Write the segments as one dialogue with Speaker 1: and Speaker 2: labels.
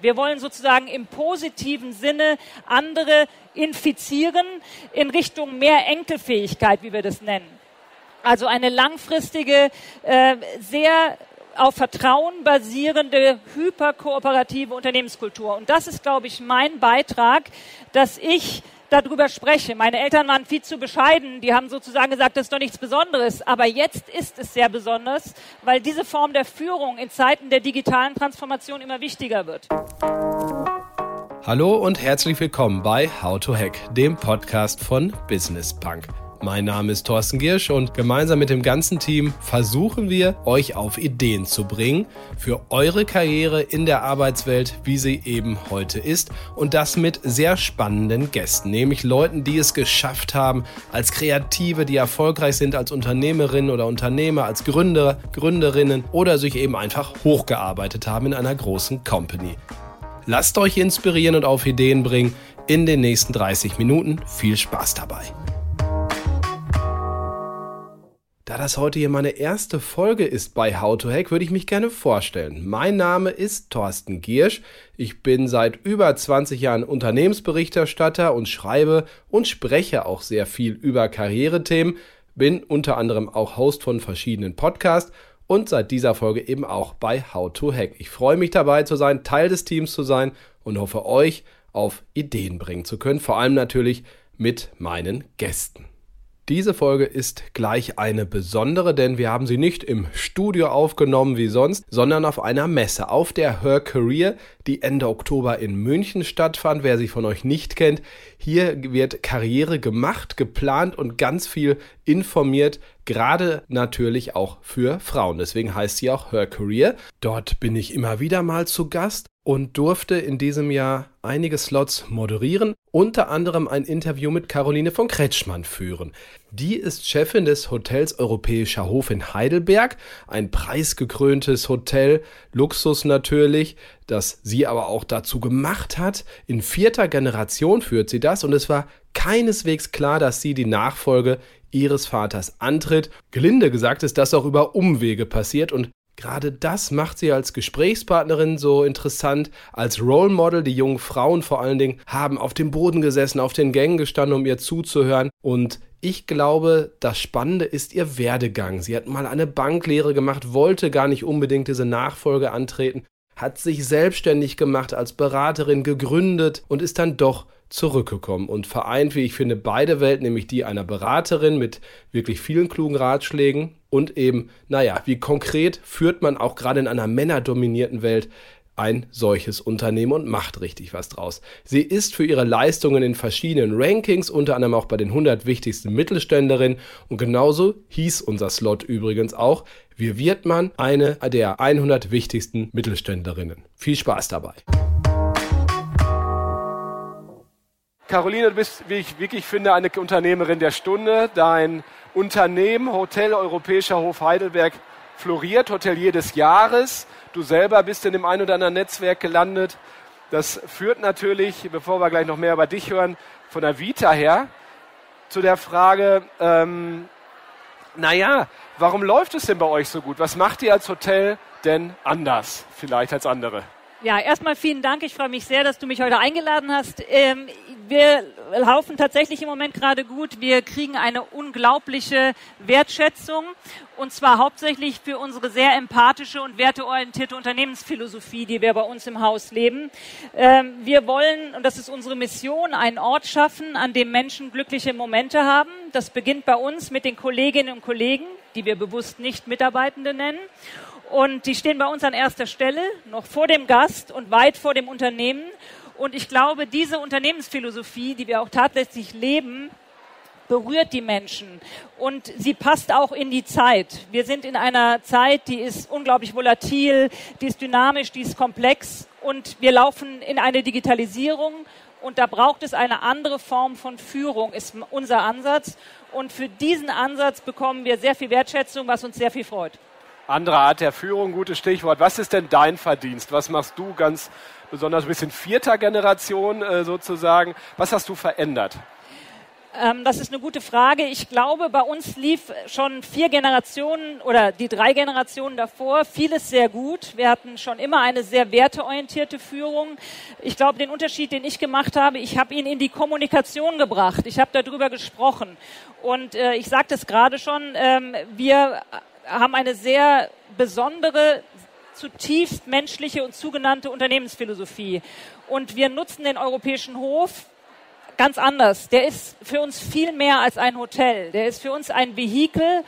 Speaker 1: Wir wollen sozusagen im positiven Sinne andere infizieren in Richtung mehr Enkelfähigkeit, wie wir das nennen. Also eine langfristige, äh, sehr auf Vertrauen basierende, hyperkooperative Unternehmenskultur. Und das ist, glaube ich, mein Beitrag, dass ich darüber spreche. Meine Eltern waren viel zu bescheiden. Die haben sozusagen gesagt, das ist doch nichts Besonderes. Aber jetzt ist es sehr besonders, weil diese Form der Führung in Zeiten der digitalen Transformation immer wichtiger wird.
Speaker 2: Hallo und herzlich willkommen bei How to Hack, dem Podcast von Business Punk. Mein Name ist Thorsten Giersch und gemeinsam mit dem ganzen Team versuchen wir, euch auf Ideen zu bringen für eure Karriere in der Arbeitswelt, wie sie eben heute ist. Und das mit sehr spannenden Gästen, nämlich Leuten, die es geschafft haben, als Kreative, die erfolgreich sind als Unternehmerinnen oder Unternehmer, als Gründer, Gründerinnen oder sich eben einfach hochgearbeitet haben in einer großen Company. Lasst euch inspirieren und auf Ideen bringen in den nächsten 30 Minuten. Viel Spaß dabei. Da das heute hier meine erste Folge ist bei How to Hack, würde ich mich gerne vorstellen. Mein Name ist Thorsten Giersch. Ich bin seit über 20 Jahren Unternehmensberichterstatter und schreibe und spreche auch sehr viel über Karrierethemen. Bin unter anderem auch Host von verschiedenen Podcasts und seit dieser Folge eben auch bei How to Hack. Ich freue mich dabei zu sein, Teil des Teams zu sein und hoffe euch auf Ideen bringen zu können, vor allem natürlich mit meinen Gästen. Diese Folge ist gleich eine besondere, denn wir haben sie nicht im Studio aufgenommen wie sonst, sondern auf einer Messe, auf der Her Career, die Ende Oktober in München stattfand. Wer sie von euch nicht kennt, hier wird Karriere gemacht, geplant und ganz viel informiert, gerade natürlich auch für Frauen. Deswegen heißt sie auch Her Career. Dort bin ich immer wieder mal zu Gast und durfte in diesem Jahr einige Slots moderieren, unter anderem ein Interview mit Caroline von Kretschmann führen. Die ist Chefin des Hotels Europäischer Hof in Heidelberg, ein preisgekröntes Hotel, Luxus natürlich, das sie aber auch dazu gemacht hat. In vierter Generation führt sie das und es war keineswegs klar, dass sie die Nachfolge ihres Vaters antritt. Gelinde gesagt ist das auch über Umwege passiert und Gerade das macht sie als Gesprächspartnerin so interessant, als Role Model. Die jungen Frauen vor allen Dingen haben auf dem Boden gesessen, auf den Gängen gestanden, um ihr zuzuhören. Und ich glaube, das Spannende ist ihr Werdegang. Sie hat mal eine Banklehre gemacht, wollte gar nicht unbedingt diese Nachfolge antreten, hat sich selbstständig gemacht als Beraterin, gegründet und ist dann doch zurückgekommen und vereint, wie ich finde, beide Welten, nämlich die einer Beraterin mit wirklich vielen klugen Ratschlägen und eben, naja, wie konkret führt man auch gerade in einer männerdominierten Welt ein solches Unternehmen und macht richtig was draus. Sie ist für ihre Leistungen in verschiedenen Rankings, unter anderem auch bei den 100 wichtigsten Mittelständlerinnen und genauso hieß unser Slot übrigens auch, wie wird man eine der 100 wichtigsten Mittelständlerinnen. Viel Spaß dabei. Caroline, du bist, wie ich wirklich finde, eine Unternehmerin der Stunde. Dein Unternehmen, Hotel Europäischer Hof Heidelberg, floriert, Hotelier des Jahres. Du selber bist in dem ein oder anderen Netzwerk gelandet. Das führt natürlich, bevor wir gleich noch mehr über dich hören, von der Vita her zu der Frage, ähm, naja, warum läuft es denn bei euch so gut? Was macht ihr als Hotel denn anders vielleicht als andere?
Speaker 1: Ja, erstmal vielen Dank. Ich freue mich sehr, dass du mich heute eingeladen hast. Ähm, wir laufen tatsächlich im Moment gerade gut. Wir kriegen eine unglaubliche Wertschätzung und zwar hauptsächlich für unsere sehr empathische und werteorientierte Unternehmensphilosophie, die wir bei uns im Haus leben. Ähm, wir wollen, und das ist unsere Mission, einen Ort schaffen, an dem Menschen glückliche Momente haben. Das beginnt bei uns mit den Kolleginnen und Kollegen, die wir bewusst nicht Mitarbeitende nennen. Und die stehen bei uns an erster Stelle, noch vor dem Gast und weit vor dem Unternehmen. Und ich glaube, diese Unternehmensphilosophie, die wir auch tatsächlich leben, berührt die Menschen und sie passt auch in die Zeit. Wir sind in einer Zeit, die ist unglaublich volatil, die ist dynamisch, die ist komplex und wir laufen in eine Digitalisierung und da braucht es eine andere Form von Führung, ist unser Ansatz. Und für diesen Ansatz bekommen wir sehr viel Wertschätzung, was uns sehr viel freut
Speaker 2: andere Art der Führung, gutes Stichwort. Was ist denn dein Verdienst? Was machst du ganz besonders ein bisschen vierter Generation äh, sozusagen? Was hast du verändert?
Speaker 1: Ähm, das ist eine gute Frage. Ich glaube, bei uns lief schon vier Generationen oder die drei Generationen davor vieles sehr gut. Wir hatten schon immer eine sehr werteorientierte Führung. Ich glaube, den Unterschied, den ich gemacht habe, ich habe ihn in die Kommunikation gebracht. Ich habe darüber gesprochen. Und äh, ich sagte es gerade schon, ähm, wir haben eine sehr besondere, zutiefst menschliche und zugenannte Unternehmensphilosophie. Und wir nutzen den europäischen Hof ganz anders. Der ist für uns viel mehr als ein Hotel. Der ist für uns ein Vehikel,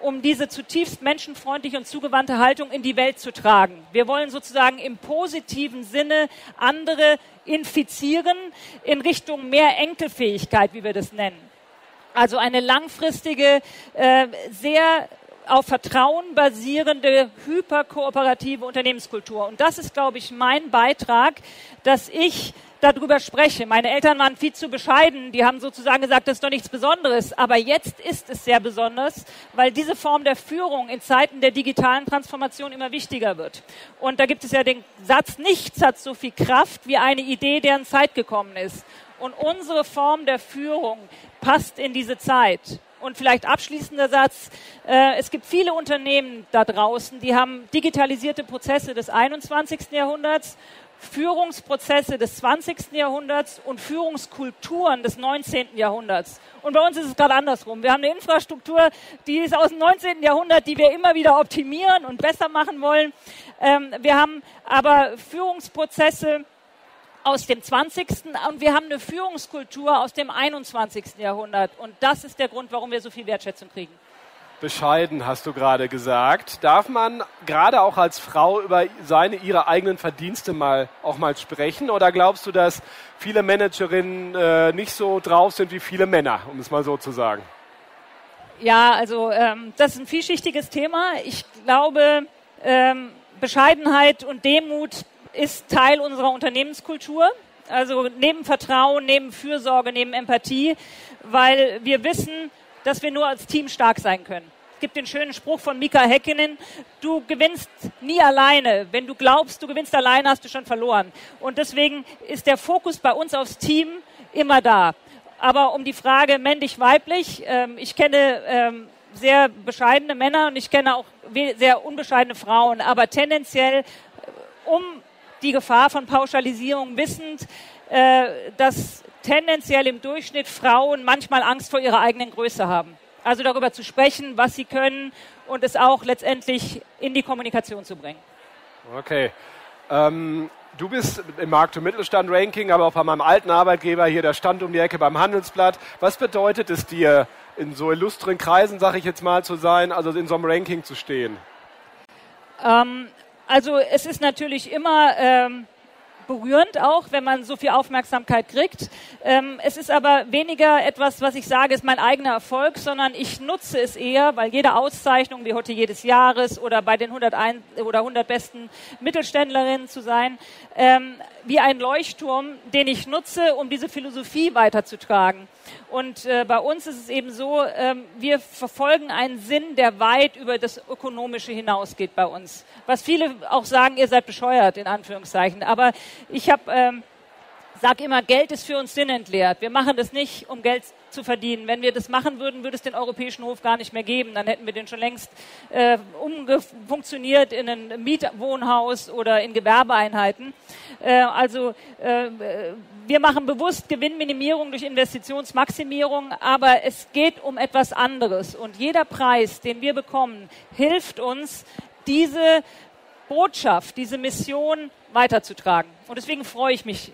Speaker 1: um diese zutiefst menschenfreundliche und zugewandte Haltung in die Welt zu tragen. Wir wollen sozusagen im positiven Sinne andere infizieren in Richtung mehr Enkelfähigkeit, wie wir das nennen. Also eine langfristige, äh, sehr auf Vertrauen basierende, hyperkooperative Unternehmenskultur. Und das ist, glaube ich, mein Beitrag, dass ich darüber spreche. Meine Eltern waren viel zu bescheiden. Die haben sozusagen gesagt, das ist doch nichts Besonderes. Aber jetzt ist es sehr besonders, weil diese Form der Führung in Zeiten der digitalen Transformation immer wichtiger wird. Und da gibt es ja den Satz, nichts hat so viel Kraft wie eine Idee, deren Zeit gekommen ist. Und unsere Form der Führung passt in diese Zeit. Und vielleicht abschließender Satz. Äh, es gibt viele Unternehmen da draußen, die haben digitalisierte Prozesse des 21. Jahrhunderts Führungsprozesse des 20. Jahrhunderts und Führungskulturen des 19. Jahrhunderts. Und bei uns ist es gerade andersrum. Wir haben eine Infrastruktur, die ist aus dem 19. Jahrhundert, die wir immer wieder optimieren und besser machen wollen. Ähm, wir haben aber Führungsprozesse aus dem 20. und wir haben eine Führungskultur aus dem 21. Jahrhundert. Und das ist der Grund, warum wir so viel Wertschätzung kriegen
Speaker 2: bescheiden, hast du gerade gesagt. Darf man gerade auch als Frau über seine, ihre eigenen Verdienste mal auch mal sprechen? Oder glaubst du, dass viele Managerinnen äh, nicht so drauf sind wie viele Männer, um es mal so zu sagen?
Speaker 1: Ja, also ähm, das ist ein vielschichtiges Thema. Ich glaube, ähm, Bescheidenheit und Demut ist Teil unserer Unternehmenskultur. Also neben Vertrauen, neben Fürsorge, neben Empathie, weil wir wissen, dass wir nur als Team stark sein können gibt den schönen Spruch von Mika Häkkinen, du gewinnst nie alleine. Wenn du glaubst, du gewinnst alleine, hast du schon verloren. Und deswegen ist der Fokus bei uns aufs Team immer da. Aber um die Frage männlich-weiblich, ähm, ich kenne ähm, sehr bescheidene Männer und ich kenne auch sehr unbescheidene Frauen, aber tendenziell um die Gefahr von Pauschalisierung wissend, äh, dass tendenziell im Durchschnitt Frauen manchmal Angst vor ihrer eigenen Größe haben. Also darüber zu sprechen, was sie können und es auch letztendlich in die Kommunikation zu bringen.
Speaker 2: Okay. Ähm, du bist im Markt- und Mittelstand-Ranking, aber auch bei meinem alten Arbeitgeber hier, der stand um die Ecke beim Handelsblatt. Was bedeutet es dir, in so illustren Kreisen, sage ich jetzt mal, zu sein, also in so einem Ranking zu stehen?
Speaker 1: Ähm, also es ist natürlich immer ähm, berührend auch, wenn man so viel Aufmerksamkeit kriegt. Ähm, es ist aber weniger etwas, was ich sage, ist mein eigener Erfolg, sondern ich nutze es eher, weil jede Auszeichnung, wie heute jedes Jahres oder bei den 101 oder 100 besten Mittelständlerinnen zu sein, ähm, wie ein Leuchtturm, den ich nutze, um diese Philosophie weiterzutragen. Und äh, bei uns ist es eben so, ähm, wir verfolgen einen Sinn, der weit über das Ökonomische hinausgeht bei uns. Was viele auch sagen, ihr seid bescheuert, in Anführungszeichen. Aber ich habe... Ähm, sag immer, Geld ist für uns sinnentleert. Wir machen das nicht, um Geld zu verdienen. Wenn wir das machen würden, würde es den Europäischen Hof gar nicht mehr geben. Dann hätten wir den schon längst äh, umfunktioniert in ein Mietwohnhaus oder in Gewerbeeinheiten. Äh, also äh, wir machen bewusst Gewinnminimierung durch Investitionsmaximierung, aber es geht um etwas anderes. Und jeder Preis, den wir bekommen, hilft uns, diese Botschaft, diese Mission weiterzutragen. Und deswegen freue ich mich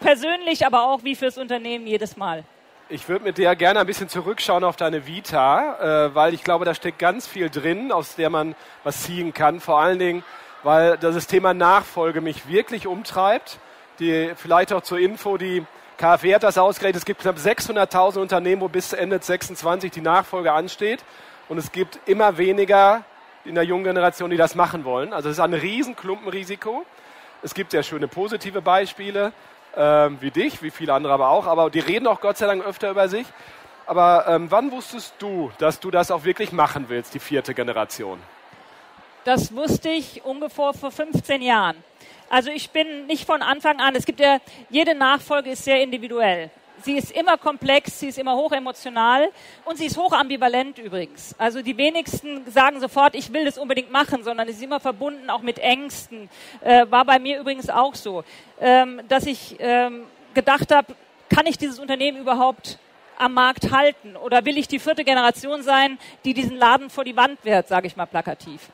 Speaker 1: persönlich, aber auch wie fürs Unternehmen jedes Mal.
Speaker 2: Ich würde mit dir gerne ein bisschen zurückschauen auf deine Vita, äh, weil ich glaube, da steckt ganz viel drin, aus der man was ziehen kann. Vor allen Dingen, weil das Thema Nachfolge mich wirklich umtreibt. Die, vielleicht auch zur Info, die KfW hat das ausgerechnet, es gibt knapp 600.000 Unternehmen, wo bis Ende 26 die Nachfolge ansteht. Und es gibt immer weniger in der jungen Generation, die das machen wollen. Also es ist ein Riesenklumpenrisiko. Es gibt sehr schöne positive Beispiele ähm, wie dich, wie viele andere aber auch. Aber die reden auch Gott sei Dank öfter über sich. Aber ähm, wann wusstest du, dass du das auch wirklich machen willst, die vierte Generation?
Speaker 1: Das wusste ich ungefähr vor 15 Jahren. Also ich bin nicht von Anfang an, es gibt ja, jede Nachfolge ist sehr individuell. Sie ist immer komplex, sie ist immer hochemotional und sie ist hochambivalent übrigens. Also die wenigsten sagen sofort, ich will das unbedingt machen, sondern sie ist immer verbunden auch mit Ängsten. Äh, war bei mir übrigens auch so, ähm, dass ich ähm, gedacht habe, kann ich dieses Unternehmen überhaupt am Markt halten? Oder will ich die vierte Generation sein, die diesen Laden vor die Wand wehrt, sage ich mal plakativ?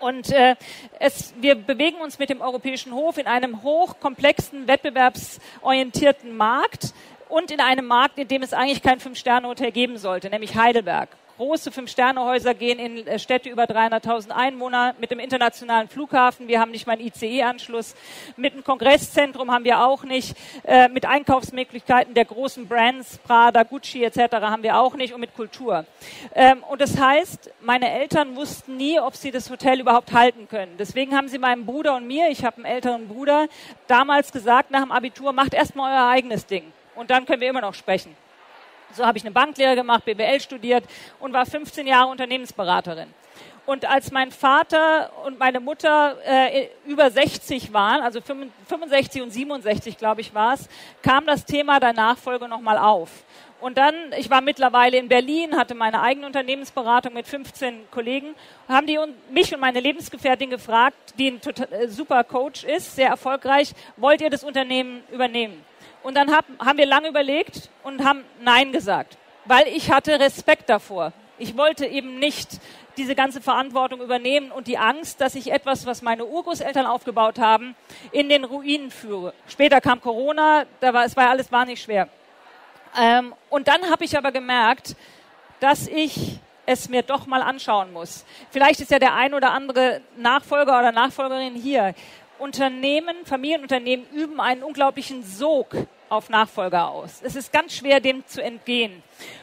Speaker 1: Und äh, es, wir bewegen uns mit dem Europäischen Hof in einem hochkomplexen, wettbewerbsorientierten Markt und in einem Markt, in dem es eigentlich kein Fünf-Sterne-Hotel geben sollte, nämlich Heidelberg große Fünf-Sterne-Häuser gehen in äh, Städte über 300.000 Einwohner mit dem internationalen Flughafen. Wir haben nicht mal einen ICE-Anschluss. Mit einem Kongresszentrum haben wir auch nicht. Äh, mit Einkaufsmöglichkeiten der großen Brands, Prada, Gucci etc. haben wir auch nicht und mit Kultur. Ähm, und das heißt, meine Eltern wussten nie, ob sie das Hotel überhaupt halten können. Deswegen haben sie meinem Bruder und mir, ich habe einen älteren Bruder, damals gesagt nach dem Abitur, macht erstmal euer eigenes Ding. Und dann können wir immer noch sprechen. So habe ich eine Banklehre gemacht, BWL studiert und war 15 Jahre Unternehmensberaterin. Und als mein Vater und meine Mutter äh, über 60 waren, also 65 und 67, glaube ich, war es, kam das Thema der Nachfolge nochmal auf. Und dann, ich war mittlerweile in Berlin, hatte meine eigene Unternehmensberatung mit 15 Kollegen, haben die mich und meine Lebensgefährtin gefragt, die ein total, äh, super Coach ist, sehr erfolgreich, wollt ihr das Unternehmen übernehmen? Und dann hab, haben wir lange überlegt und haben Nein gesagt, weil ich hatte Respekt davor. Ich wollte eben nicht diese ganze Verantwortung übernehmen und die Angst, dass ich etwas, was meine Urgroßeltern aufgebaut haben, in den Ruinen führe. Später kam Corona, da war, es war alles wahnsinnig schwer. Ähm, und dann habe ich aber gemerkt, dass ich es mir doch mal anschauen muss. Vielleicht ist ja der ein oder andere Nachfolger oder Nachfolgerin hier. Unternehmen, Familienunternehmen üben einen unglaublichen Sog auf Nachfolger aus. Es ist ganz schwer, dem zu entgehen.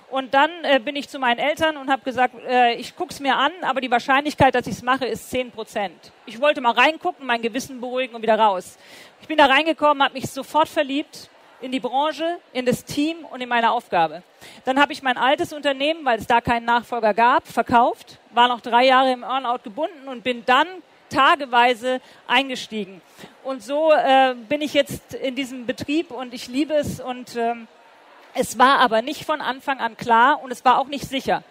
Speaker 1: Und dann äh, bin ich zu meinen Eltern und habe gesagt, äh, ich guck's mir an, aber die Wahrscheinlichkeit, dass ich es mache, ist 10 Prozent. Ich wollte mal reingucken, mein Gewissen beruhigen und wieder raus. Ich bin da reingekommen, habe mich sofort verliebt in die Branche, in das Team und in meine Aufgabe. Dann habe ich mein altes Unternehmen, weil es da keinen Nachfolger gab, verkauft, war noch drei Jahre im Earnout gebunden und bin dann tageweise eingestiegen. Und so äh, bin ich jetzt in diesem Betrieb und ich liebe es und ähm, es war aber nicht von Anfang an klar und es war auch nicht sicher.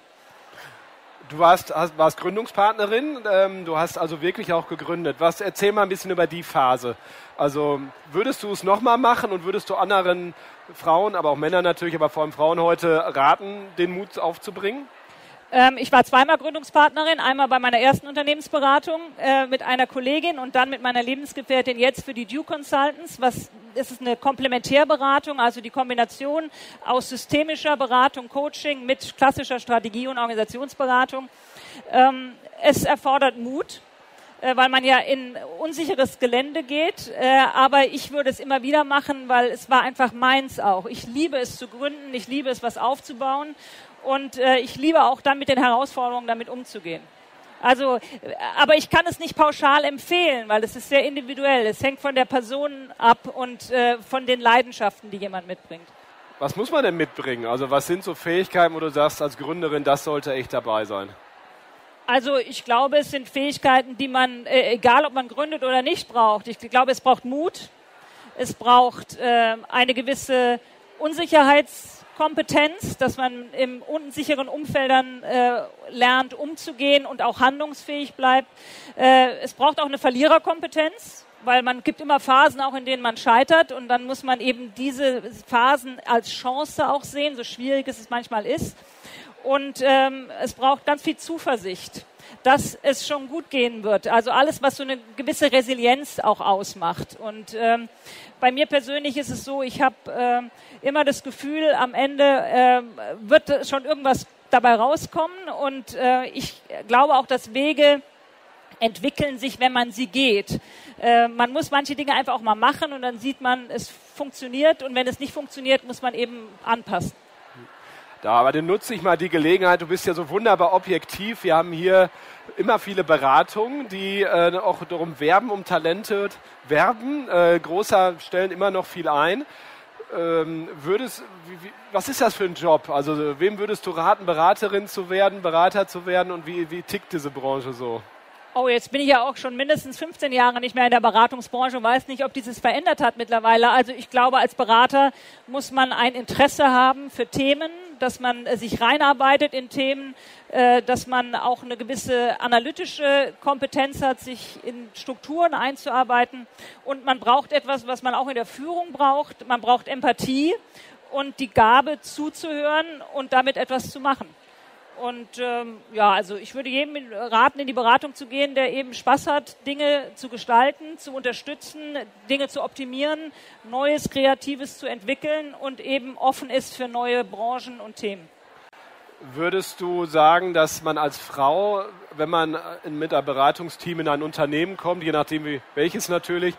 Speaker 2: Du warst, hast, warst Gründungspartnerin, ähm, du hast also wirklich auch gegründet. Was, erzähl mal ein bisschen über die Phase. Also würdest du es nochmal machen und würdest du anderen Frauen, aber auch Männern natürlich, aber vor allem Frauen heute raten, den Mut aufzubringen?
Speaker 1: Ähm, ich war zweimal Gründungspartnerin, einmal bei meiner ersten Unternehmensberatung äh, mit einer Kollegin und dann mit meiner Lebensgefährtin jetzt für die Due Consultants. Was es ist eine Komplementärberatung, also die Kombination aus systemischer Beratung, Coaching mit klassischer Strategie und Organisationsberatung. Ähm, es erfordert Mut äh, weil man ja in unsicheres Gelände geht. Äh, aber ich würde es immer wieder machen, weil es war einfach meins auch. Ich liebe es zu gründen, ich liebe es, was aufzubauen. Und äh, ich liebe auch dann mit den Herausforderungen damit umzugehen. Also, aber ich kann es nicht pauschal empfehlen, weil es ist sehr individuell. Es hängt von der Person ab und äh, von den Leidenschaften, die jemand mitbringt.
Speaker 2: Was muss man denn mitbringen? Also was sind so Fähigkeiten, wo du sagst als Gründerin, das sollte echt dabei sein?
Speaker 1: Also ich glaube, es sind Fähigkeiten, die man, äh, egal ob man gründet oder nicht, braucht. Ich glaube, es braucht Mut, es braucht äh, eine gewisse Unsicherheits Kompetenz, dass man in unsicheren Umfeldern äh, lernt, umzugehen und auch handlungsfähig bleibt. Äh, es braucht auch eine Verliererkompetenz, weil man gibt immer Phasen auch, in denen man scheitert und dann muss man eben diese Phasen als Chance auch sehen, so schwierig es manchmal ist. Und ähm, es braucht ganz viel Zuversicht, dass es schon gut gehen wird. Also alles, was so eine gewisse Resilienz auch ausmacht. Und ähm, bei mir persönlich ist es so, ich habe äh, immer das Gefühl, am Ende äh, wird schon irgendwas dabei rauskommen. Und äh, ich glaube auch, dass Wege entwickeln sich, wenn man sie geht. Äh, man muss manche Dinge einfach auch mal machen und dann sieht man, es funktioniert. Und wenn es nicht funktioniert, muss man eben anpassen.
Speaker 2: Da, aber dann nutze ich mal die Gelegenheit. Du bist ja so wunderbar objektiv. Wir haben hier immer viele Beratungen, die äh, auch darum werben, um Talente werben. Äh, großer stellen immer noch viel ein. Ähm, würdest, wie, wie, was ist das für ein Job? Also wem würdest du raten, Beraterin zu werden, Berater zu werden und wie, wie tickt diese Branche so?
Speaker 1: Oh, jetzt bin ich ja auch schon mindestens 15 Jahre nicht mehr in der Beratungsbranche und weiß nicht, ob dieses verändert hat mittlerweile. Also ich glaube, als Berater muss man ein Interesse haben für Themen, dass man äh, sich reinarbeitet in Themen, äh, dass man auch eine gewisse analytische Kompetenz hat, sich in Strukturen einzuarbeiten. Und man braucht etwas, was man auch in der Führung braucht. Man braucht Empathie und die Gabe zuzuhören und damit etwas zu machen. Und ähm, ja, also ich würde jedem raten, in die Beratung zu gehen, der eben Spaß hat, Dinge zu gestalten, zu unterstützen, Dinge zu optimieren, Neues, Kreatives zu entwickeln und eben offen ist für neue Branchen und Themen.
Speaker 2: Würdest du sagen, dass man als Frau, wenn man mit einem Beratungsteam in ein Unternehmen kommt, je nachdem wie, welches natürlich,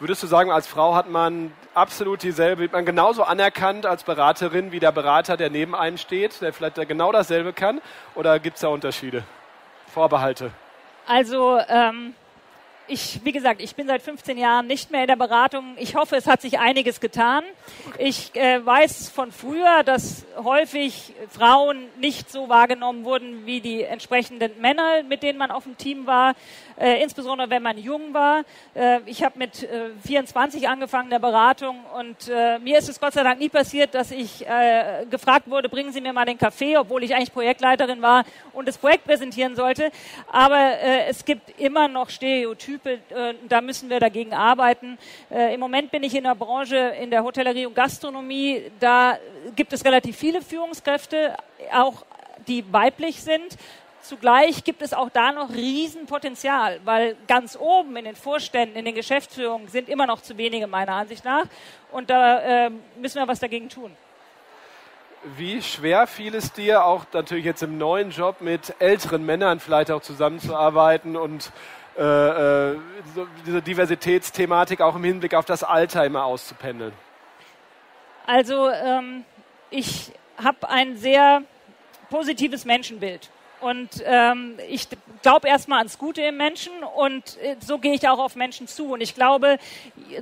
Speaker 2: Würdest du sagen, als Frau hat man absolut dieselbe, wird man genauso anerkannt als Beraterin wie der Berater, der neben einem steht, der vielleicht genau dasselbe kann? Oder gibt es da Unterschiede, Vorbehalte?
Speaker 1: Also ähm, ich, wie gesagt, ich bin seit 15 Jahren nicht mehr in der Beratung. Ich hoffe, es hat sich einiges getan. Ich äh, weiß von früher, dass häufig Frauen nicht so wahrgenommen wurden wie die entsprechenden Männer, mit denen man auf dem Team war, äh, insbesondere wenn man jung war. Äh, ich habe mit äh, 24 angefangen der Beratung und äh, mir ist es Gott sei Dank nie passiert, dass ich äh, gefragt wurde, bringen Sie mir mal den Kaffee, obwohl ich eigentlich Projektleiterin war und das Projekt präsentieren sollte. Aber äh, es gibt immer noch Stereotypen Type, äh, da müssen wir dagegen arbeiten. Äh, Im Moment bin ich in der Branche, in der Hotellerie und Gastronomie, da gibt es relativ viele Führungskräfte, auch die weiblich sind. Zugleich gibt es auch da noch Riesenpotenzial, weil ganz oben in den Vorständen, in den Geschäftsführungen sind immer noch zu wenige meiner Ansicht nach. Und da äh, müssen wir was dagegen tun.
Speaker 2: Wie schwer fiel es dir, auch natürlich jetzt im neuen Job mit älteren Männern vielleicht auch zusammenzuarbeiten und äh, äh, so diese Diversitätsthematik auch im Hinblick auf das Alter immer auszupendeln?
Speaker 1: Also ähm, ich habe ein sehr positives Menschenbild. Und ähm, ich glaube erstmal ans Gute im Menschen und äh, so gehe ich auch auf Menschen zu. Und ich glaube,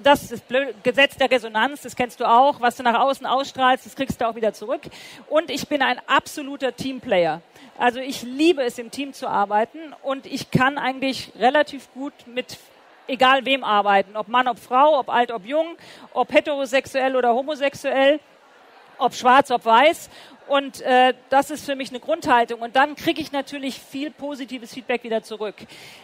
Speaker 1: das ist das Gesetz der Resonanz, das kennst du auch, was du nach außen ausstrahlst, das kriegst du auch wieder zurück. Und ich bin ein absoluter Teamplayer. Also ich liebe es, im Team zu arbeiten und ich kann eigentlich relativ gut mit egal wem arbeiten, ob Mann, ob Frau, ob alt, ob jung, ob heterosexuell oder homosexuell, ob schwarz, ob weiß. Und äh, das ist für mich eine Grundhaltung. Und dann kriege ich natürlich viel positives Feedback wieder zurück.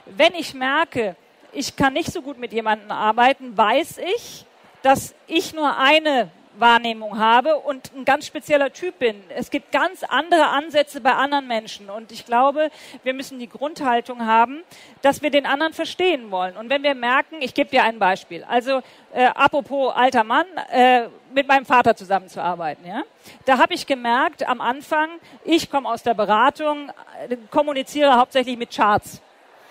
Speaker 1: Wenn ich merke, ich kann nicht so gut mit jemandem arbeiten, weiß ich, dass ich nur eine Wahrnehmung habe und ein ganz spezieller Typ bin. Es gibt ganz andere Ansätze bei anderen Menschen und ich glaube, wir müssen die Grundhaltung haben, dass wir den anderen verstehen wollen. Und wenn wir merken, ich gebe dir ein Beispiel, also äh, apropos alter Mann, äh, mit meinem Vater zusammenzuarbeiten, ja, da habe ich gemerkt am Anfang, ich komme aus der Beratung, äh, kommuniziere hauptsächlich mit Charts.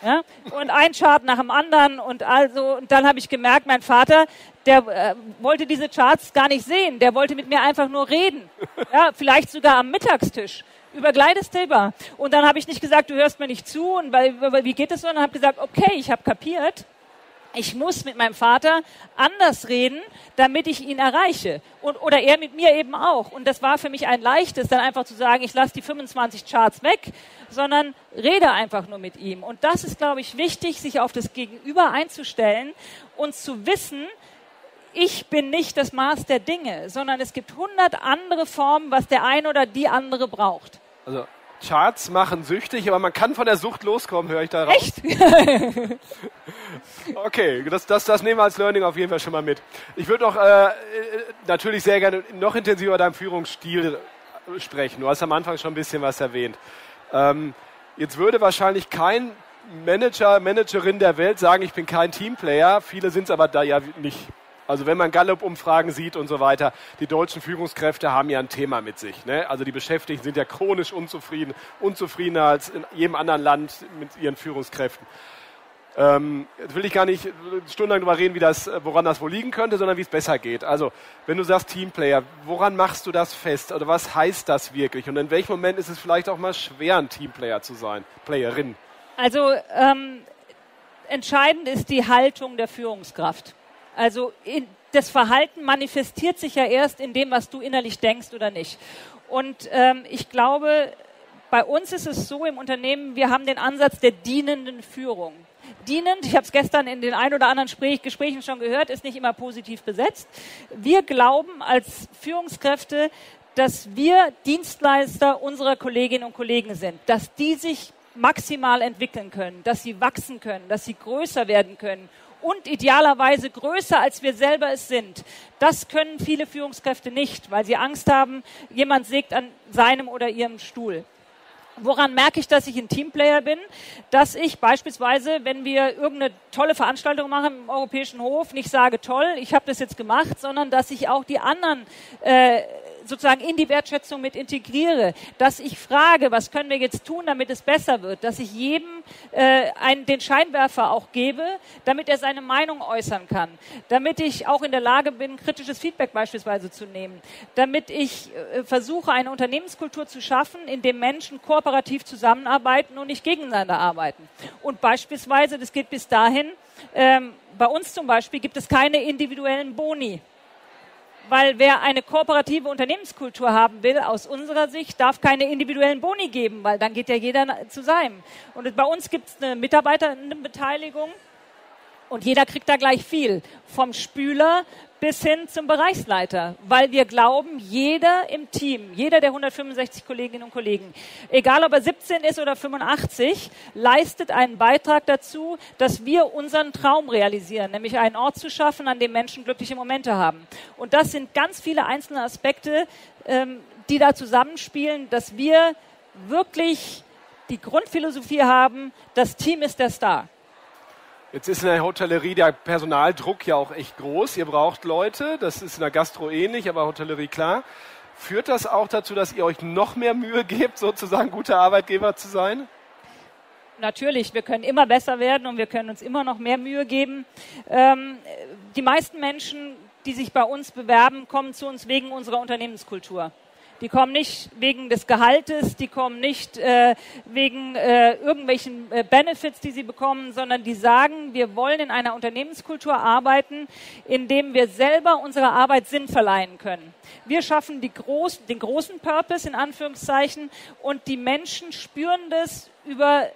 Speaker 1: Ja? Und ein Chart nach dem anderen und also und dann habe ich gemerkt, mein Vater, der äh, wollte diese Charts gar nicht sehen, der wollte mit mir einfach nur reden. Ja, vielleicht sogar am Mittagstisch über Gleitestilbar. Und dann habe ich nicht gesagt, du hörst mir nicht zu und weil, wie geht es so? Und habe gesagt, okay, ich habe kapiert ich muss mit meinem Vater anders reden, damit ich ihn erreiche. Und, oder er mit mir eben auch. Und das war für mich ein leichtes, dann einfach zu sagen, ich lasse die 25 Charts weg, sondern rede einfach nur mit ihm. Und das ist, glaube ich, wichtig, sich auf das Gegenüber einzustellen und zu wissen, ich bin nicht das Maß der Dinge, sondern es gibt hundert andere Formen, was der eine oder die andere braucht.
Speaker 2: Also Charts machen süchtig, aber man kann von der Sucht loskommen, höre ich da raus.
Speaker 1: Echt?
Speaker 2: okay, das, das, das nehmen wir als Learning auf jeden Fall schon mal mit. Ich würde auch äh, natürlich sehr gerne noch intensiver über deinen Führungsstil sprechen. Du hast am Anfang schon ein bisschen was erwähnt. Ähm, jetzt würde wahrscheinlich kein Manager, Managerin der Welt sagen, ich bin kein Teamplayer. Viele sind es aber da ja nicht. Also wenn man Gallup-Umfragen sieht und so weiter, die deutschen Führungskräfte haben ja ein Thema mit sich. Ne? Also die Beschäftigten sind ja chronisch unzufrieden, unzufriedener als in jedem anderen Land mit ihren Führungskräften. Ähm, jetzt will ich gar nicht stundenlang darüber reden, wie das, woran das wohl liegen könnte, sondern wie es besser geht. Also, wenn du sagst Teamplayer, woran machst du das fest? Oder was heißt das wirklich? Und in welchem Moment ist es vielleicht auch mal schwer, ein Teamplayer zu sein, Playerin?
Speaker 1: Also, ähm, entscheidend ist die Haltung der Führungskraft. Also in, das Verhalten manifestiert sich ja erst in dem, was du innerlich denkst oder nicht. Und ähm, ich glaube, Bei uns ist es so im Unternehmen, wir haben den Ansatz der dienenden Führung. Dienend, ich habe es gestern in den ein oder anderen Gesprächen schon gehört, ist nicht immer positiv besetzt. Wir glauben als Führungskräfte, dass wir Dienstleister unserer Kolleginnen und Kollegen sind, dass die sich maximal entwickeln können, dass sie wachsen können, dass sie größer werden können und idealerweise größer, als wir selber es sind. Das können viele Führungskräfte nicht, weil sie Angst haben, jemand sägt an seinem oder ihrem Stuhl. Woran merke ich, dass ich ein Teamplayer bin? Dass ich beispielsweise, wenn wir irgendeine tolle Veranstaltung machen im Europäischen Hof, nicht sage, toll, ich habe das jetzt gemacht, sondern dass ich auch die anderen äh, sozusagen in die Wertschätzung mit integriere, dass ich frage, was können wir jetzt tun, damit es besser wird, dass ich jedem äh, einen, den Scheinwerfer auch gebe, damit er seine Meinung äußern kann, damit ich auch in der Lage bin, kritisches Feedback beispielsweise zu nehmen, damit ich äh, versuche, eine Unternehmenskultur zu schaffen, in dem Menschen kooperativ zusammenarbeiten und nicht gegeneinander arbeiten. Und beispielsweise, das geht bis dahin, ähm, bei uns zum Beispiel gibt es keine individuellen Boni weil wer eine kooperative Unternehmenskultur haben will, aus unserer Sicht, darf keine individuellen Boni geben, weil dann geht ja jeder zu seinem. Und bei uns gibt es eine Mitarbeiterbeteiligung und jeder kriegt da gleich viel. Vom Spüler bis hin zum Bereichsleiter, weil wir glauben, jeder im Team, jeder der 165 Kolleginnen und Kollegen, egal ob er 17 ist oder 85, leistet einen Beitrag dazu, dass wir unseren Traum realisieren, nämlich einen Ort zu schaffen, an dem Menschen glückliche Momente haben. Und das sind ganz viele einzelne Aspekte, ähm, die da zusammenspielen, dass wir wirklich die Grundphilosophie haben, das Team ist der Star.
Speaker 2: Jetzt ist in der Hotellerie der Personaldruck ja auch echt groß. Ihr braucht Leute, das ist in der Gastro ähnlich, aber Hotellerie klar. Führt das auch dazu, dass ihr euch noch mehr Mühe gebt, sozusagen guter Arbeitgeber zu sein?
Speaker 1: Natürlich, wir können immer besser werden und wir können uns immer noch mehr Mühe geben. Ähm, die meisten Menschen, die sich bei uns bewerben, kommen zu uns wegen unserer Unternehmenskultur. Die kommen nicht wegen des Gehaltes, die kommen nicht äh, wegen äh, irgendwelchen äh, Benefits, die sie bekommen, sondern die sagen, wir wollen in einer Unternehmenskultur arbeiten, in dem wir selber unserer Arbeit Sinn verleihen können. Wir schaffen groß, den großen Purpose in Anführungszeichen und die Menschen spüren das über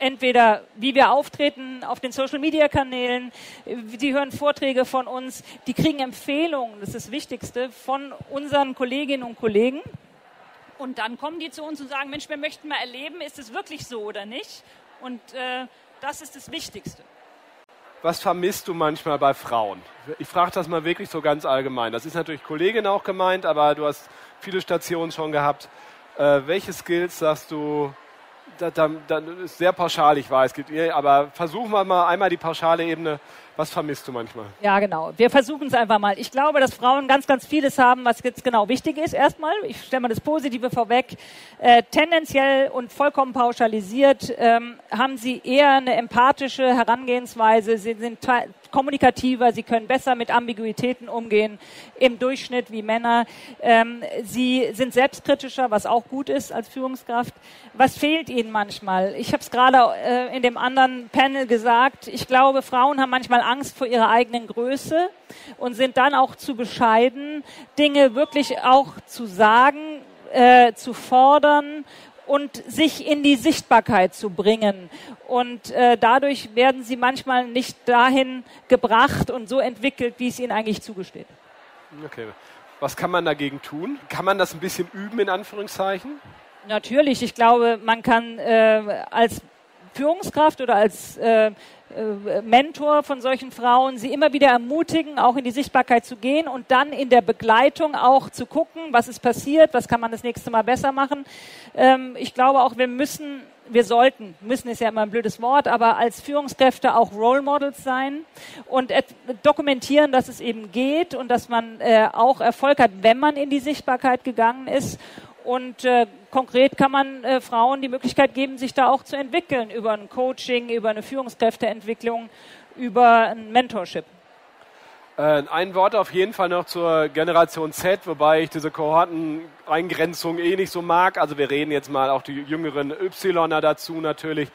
Speaker 1: entweder wie wir auftreten auf den Social-Media-Kanälen, die hören Vorträge von uns, die kriegen Empfehlungen, das ist das Wichtigste, von unseren Kolleginnen und Kollegen. Und dann kommen die zu uns und sagen, Mensch, wir möchten mal erleben, ist es wirklich so oder nicht? Und äh, das ist das Wichtigste.
Speaker 2: Was vermisst du manchmal bei Frauen? Ich frage das mal wirklich so ganz allgemein. Das ist natürlich Kollegin auch gemeint, aber du hast viele Stationen schon gehabt. Äh, welche Skills sagst du, da, da, ist sehr pauschal, ich weiß, aber versuchen wir mal einmal die pauschale Ebene. Was vermisst du manchmal?
Speaker 1: Ja, genau. Wir versuchen es einfach mal. Ich glaube, dass Frauen ganz, ganz vieles haben, was jetzt genau wichtig ist. Erstmal, ich stelle mal das Positive vorweg. Äh, tendenziell und vollkommen pauschalisiert ähm, haben sie eher eine empathische Herangehensweise. Sie sind kommunikativer, sie können besser mit Ambiguitäten umgehen im Durchschnitt wie Männer. Ähm, sie sind selbstkritischer, was auch gut ist als Führungskraft. Was fehlt ihnen manchmal? Ich habe es gerade äh, in dem anderen Panel gesagt. Ich glaube, Frauen haben manchmal Angst vor ihrer eigenen Größe und sind dann auch zu bescheiden, Dinge wirklich auch zu sagen, äh, zu fordern und sich in die Sichtbarkeit zu bringen. Und äh, dadurch werden sie manchmal nicht dahin gebracht und so entwickelt, wie es ihnen eigentlich zugesteht.
Speaker 2: Okay. Was kann man dagegen tun? Kann man das ein bisschen üben, in Anführungszeichen?
Speaker 1: Natürlich. Ich glaube, man kann äh, als Führungskraft oder als äh, äh, Mentor von solchen Frauen, sie immer wieder ermutigen, auch in die Sichtbarkeit zu gehen und dann in der Begleitung auch zu gucken, was ist passiert, was kann man das nächste Mal besser machen. Ähm, ich glaube auch, wir müssen, wir sollten, müssen ist ja immer ein blödes Wort, aber als Führungskräfte auch Role Models sein und dokumentieren, dass es eben geht und dass man äh, auch Erfolg hat, wenn man in die Sichtbarkeit gegangen ist und äh, konkret kann man äh, Frauen die Möglichkeit geben, sich da auch zu entwickeln über ein Coaching, über eine Führungskräfteentwicklung, über ein Mentorship.
Speaker 2: Äh, ein Wort auf jeden Fall noch zur Generation Z, wobei ich diese Kohorteneingrenzung eh nicht so mag. Also wir reden jetzt mal auch die jüngeren Yler dazu natürlich.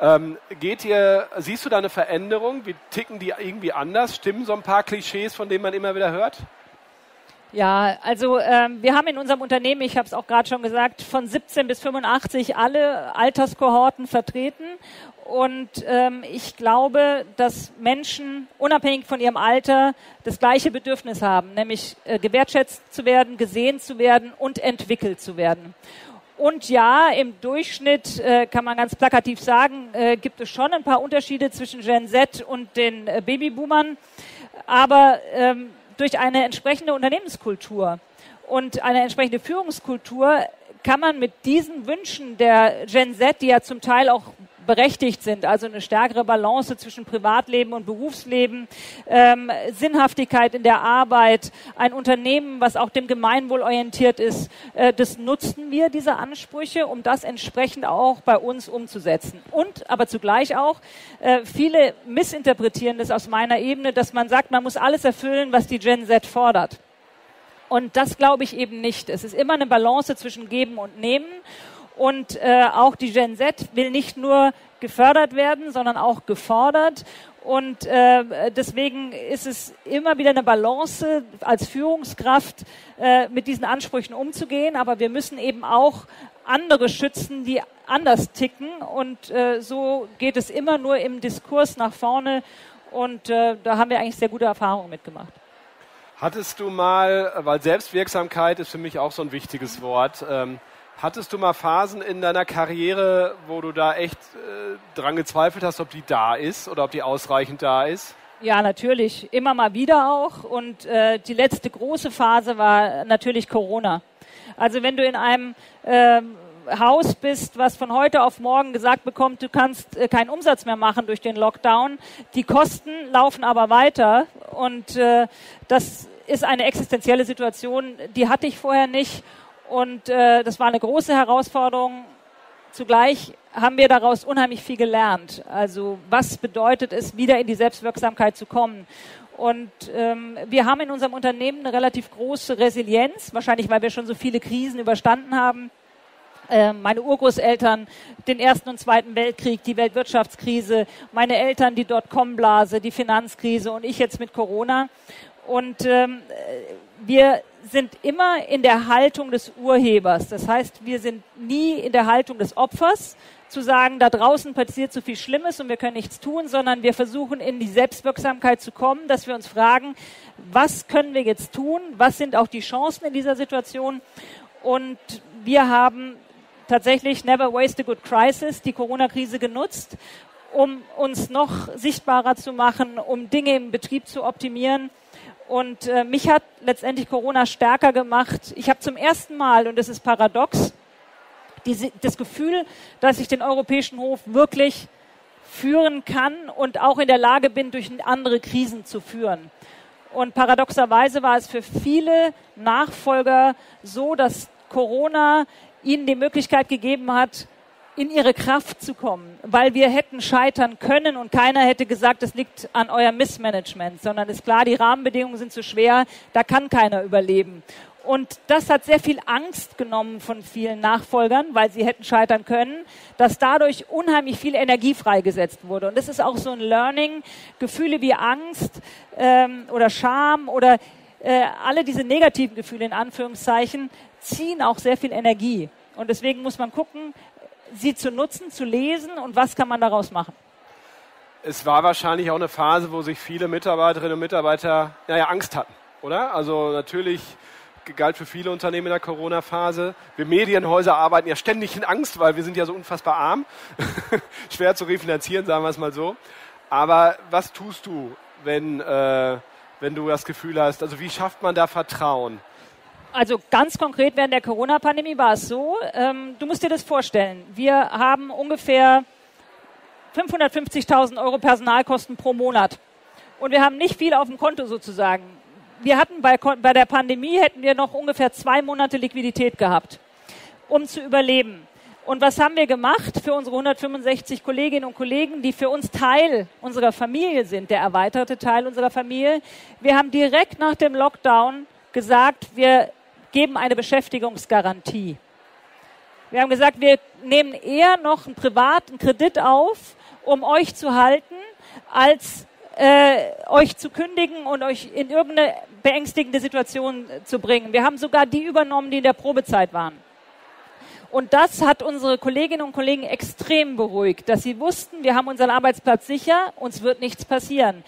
Speaker 2: Ähm, geht ihr, siehst du da eine Veränderung? Wie ticken die irgendwie anders? Stimmen so ein paar Klischees, von denen man immer wieder hört?
Speaker 1: Ja, also ähm, wir haben in unserem Unternehmen, ich habe es auch gerade schon gesagt, von 17 bis 85 alle Alterskohorten vertreten. Und ähm, ich glaube, dass Menschen unabhängig von ihrem Alter das gleiche Bedürfnis haben, nämlich äh, gewertschätzt zu werden, gesehen zu werden und entwickelt zu werden. Und ja, im Durchschnitt äh, kann man ganz plakativ sagen, äh, gibt es schon ein paar Unterschiede zwischen Gen Z und den äh, Babyboomern. Aber ähm, durch eine entsprechende Unternehmenskultur und eine entsprechende Führungskultur kann man mit diesen Wünschen der Gen Z, die ja zum Teil auch berechtigt sind, also eine stärkere Balance zwischen Privatleben und Berufsleben, ähm, Sinnhaftigkeit in der Arbeit, ein Unternehmen, was auch dem Gemeinwohl orientiert ist, äh, das nutzen wir, diese Ansprüche, um das entsprechend auch bei uns umzusetzen. Und aber zugleich auch, äh, viele missinterpretieren das aus meiner Ebene, dass man sagt, man muss alles erfüllen, was die Gen Z fordert. Und das glaube ich eben nicht. Es ist immer eine Balance zwischen Geben und Nehmen. Und äh, auch die Gen Z will nicht nur gefördert werden, sondern auch gefordert. Und äh, deswegen ist es immer wieder eine Balance als Führungskraft äh, mit diesen Ansprüchen umzugehen. Aber wir müssen eben auch andere schützen, die anders ticken. Und äh, so geht es immer nur im Diskurs nach vorne. Und äh, da haben wir eigentlich sehr gute Erfahrungen mitgemacht.
Speaker 2: Hattest du mal, weil Selbstwirksamkeit ist für mich auch so ein wichtiges Wort, ähm, Hattest du mal Phasen in deiner Karriere, wo du da echt äh, dran gezweifelt hast, ob die da ist oder ob die ausreichend da ist?
Speaker 1: Ja, natürlich. Immer mal wieder auch. Und äh, die letzte große Phase war natürlich Corona. Also wenn du in einem äh, Haus bist, was von heute auf morgen gesagt bekommt, du kannst äh, keinen Umsatz mehr machen durch den Lockdown, die Kosten laufen aber weiter und äh, das ist eine existenzielle Situation, die hatte ich vorher nicht und äh, das war eine große Herausforderung. Zugleich haben wir daraus unheimlich viel gelernt. Also was bedeutet es, wieder in die Selbstwirksamkeit zu kommen? Und ähm, wir haben in unserem Unternehmen eine relativ große Resilienz, wahrscheinlich weil wir schon so viele Krisen überstanden haben. Ähm, meine Urgroßeltern den Ersten und Zweiten Weltkrieg, die Weltwirtschaftskrise, meine Eltern die Dotcom-Blase, die Finanzkrise und ich jetzt mit Corona. Und ähm, wir sind immer in der Haltung des Urhebers. Das heißt, wir sind nie in der Haltung des Opfers, zu sagen, da draußen passiert so viel Schlimmes und wir können nichts tun, sondern wir versuchen in die Selbstwirksamkeit zu kommen, dass wir uns fragen, was können wir jetzt tun? Was sind auch die Chancen in dieser Situation? Und wir haben tatsächlich Never Waste a Good Crisis, die Corona-Krise genutzt, um uns noch sichtbarer zu machen, um Dinge im Betrieb zu optimieren und äh, mich hat letztendlich Corona stärker gemacht. Ich habe zum ersten Mal, und das ist paradox, diese, das Gefühl, dass ich den Europäischen Hof wirklich führen kann und auch in der Lage bin, durch andere Krisen zu führen. Und paradoxerweise war es für viele Nachfolger so, dass Corona ihnen die Möglichkeit gegeben hat, in ihre Kraft zu kommen, weil wir hätten scheitern können und keiner hätte gesagt, es liegt an eurem Missmanagement, sondern ist klar, die Rahmenbedingungen sind zu schwer, da kann keiner überleben. Und das hat sehr viel Angst genommen von vielen Nachfolgern, weil sie hätten scheitern können, dass dadurch unheimlich viel Energie freigesetzt wurde. Und das ist auch so ein Learning. Gefühle wie Angst ähm, oder Scham oder äh, alle diese negativen Gefühle in Anführungszeichen ziehen auch sehr viel Energie. Und deswegen muss man gucken, sie zu nutzen, zu lesen und was kann man daraus machen?
Speaker 2: Es war wahrscheinlich auch eine Phase, wo sich viele Mitarbeiterinnen und Mitarbeiter naja, Angst hatten, oder? Also natürlich galt für viele Unternehmen in der Corona-Phase. Wir Medienhäuser arbeiten ja ständig in Angst, weil wir sind ja so unfassbar arm. Schwer zu refinanzieren, sagen wir es mal so. Aber was tust du, wenn, äh, wenn du das Gefühl hast, also wie schafft man da Vertrauen?
Speaker 1: Also ganz konkret während der Corona-Pandemie war es so, ähm, du musst dir das vorstellen, wir haben ungefähr 550.000 Euro Personalkosten pro Monat. Und wir haben nicht viel auf dem Konto sozusagen. Wir hatten bei, bei der Pandemie hätten wir noch ungefähr zwei Monate Liquidität gehabt, um zu überleben. Und was haben wir gemacht für unsere 165 Kolleginnen und Kollegen, die für uns Teil unserer Familie sind, der erweiterte Teil unserer Familie? Wir haben direkt nach dem Lockdown gesagt, wir geben eine Beschäftigungsgarantie. Wir haben gesagt, wir nehmen eher noch einen privaten Kredit auf, um euch zu halten, als äh, euch zu kündigen und euch in irgendeine beängstigende Situation zu bringen. Wir haben sogar die übernommen, die in der Probezeit waren. Und das hat unsere Kolleginnen und Kollegen extrem beruhigt, dass sie wussten, wir haben unseren Arbeitsplatz sicher, uns wird nichts passieren.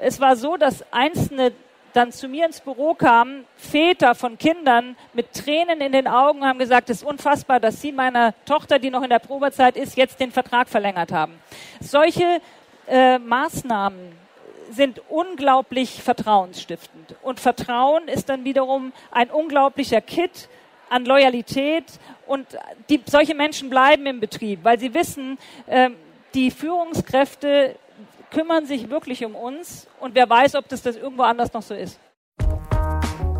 Speaker 1: Es war so, dass einzelne dann zu mir ins Büro kamen, Väter von Kindern mit Tränen in den Augen haben gesagt, es ist unfassbar, dass Sie meiner Tochter, die noch in der Probezeit ist, jetzt den Vertrag verlängert haben. Solche äh, Maßnahmen sind unglaublich vertrauensstiftend. Und Vertrauen ist dann wiederum ein unglaublicher Kit an Loyalität. Und die, solche Menschen bleiben im Betrieb, weil sie wissen, äh, die Führungskräfte kümmern sich wirklich um uns und wer weiß, ob das, das irgendwo anders noch so ist.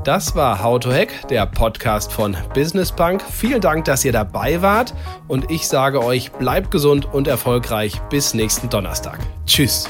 Speaker 2: Das war How to Hack, der Podcast von Business Bank. Vielen Dank, dass ihr dabei wart und ich sage euch, bleibt gesund und erfolgreich bis nächsten Donnerstag. Tschüss.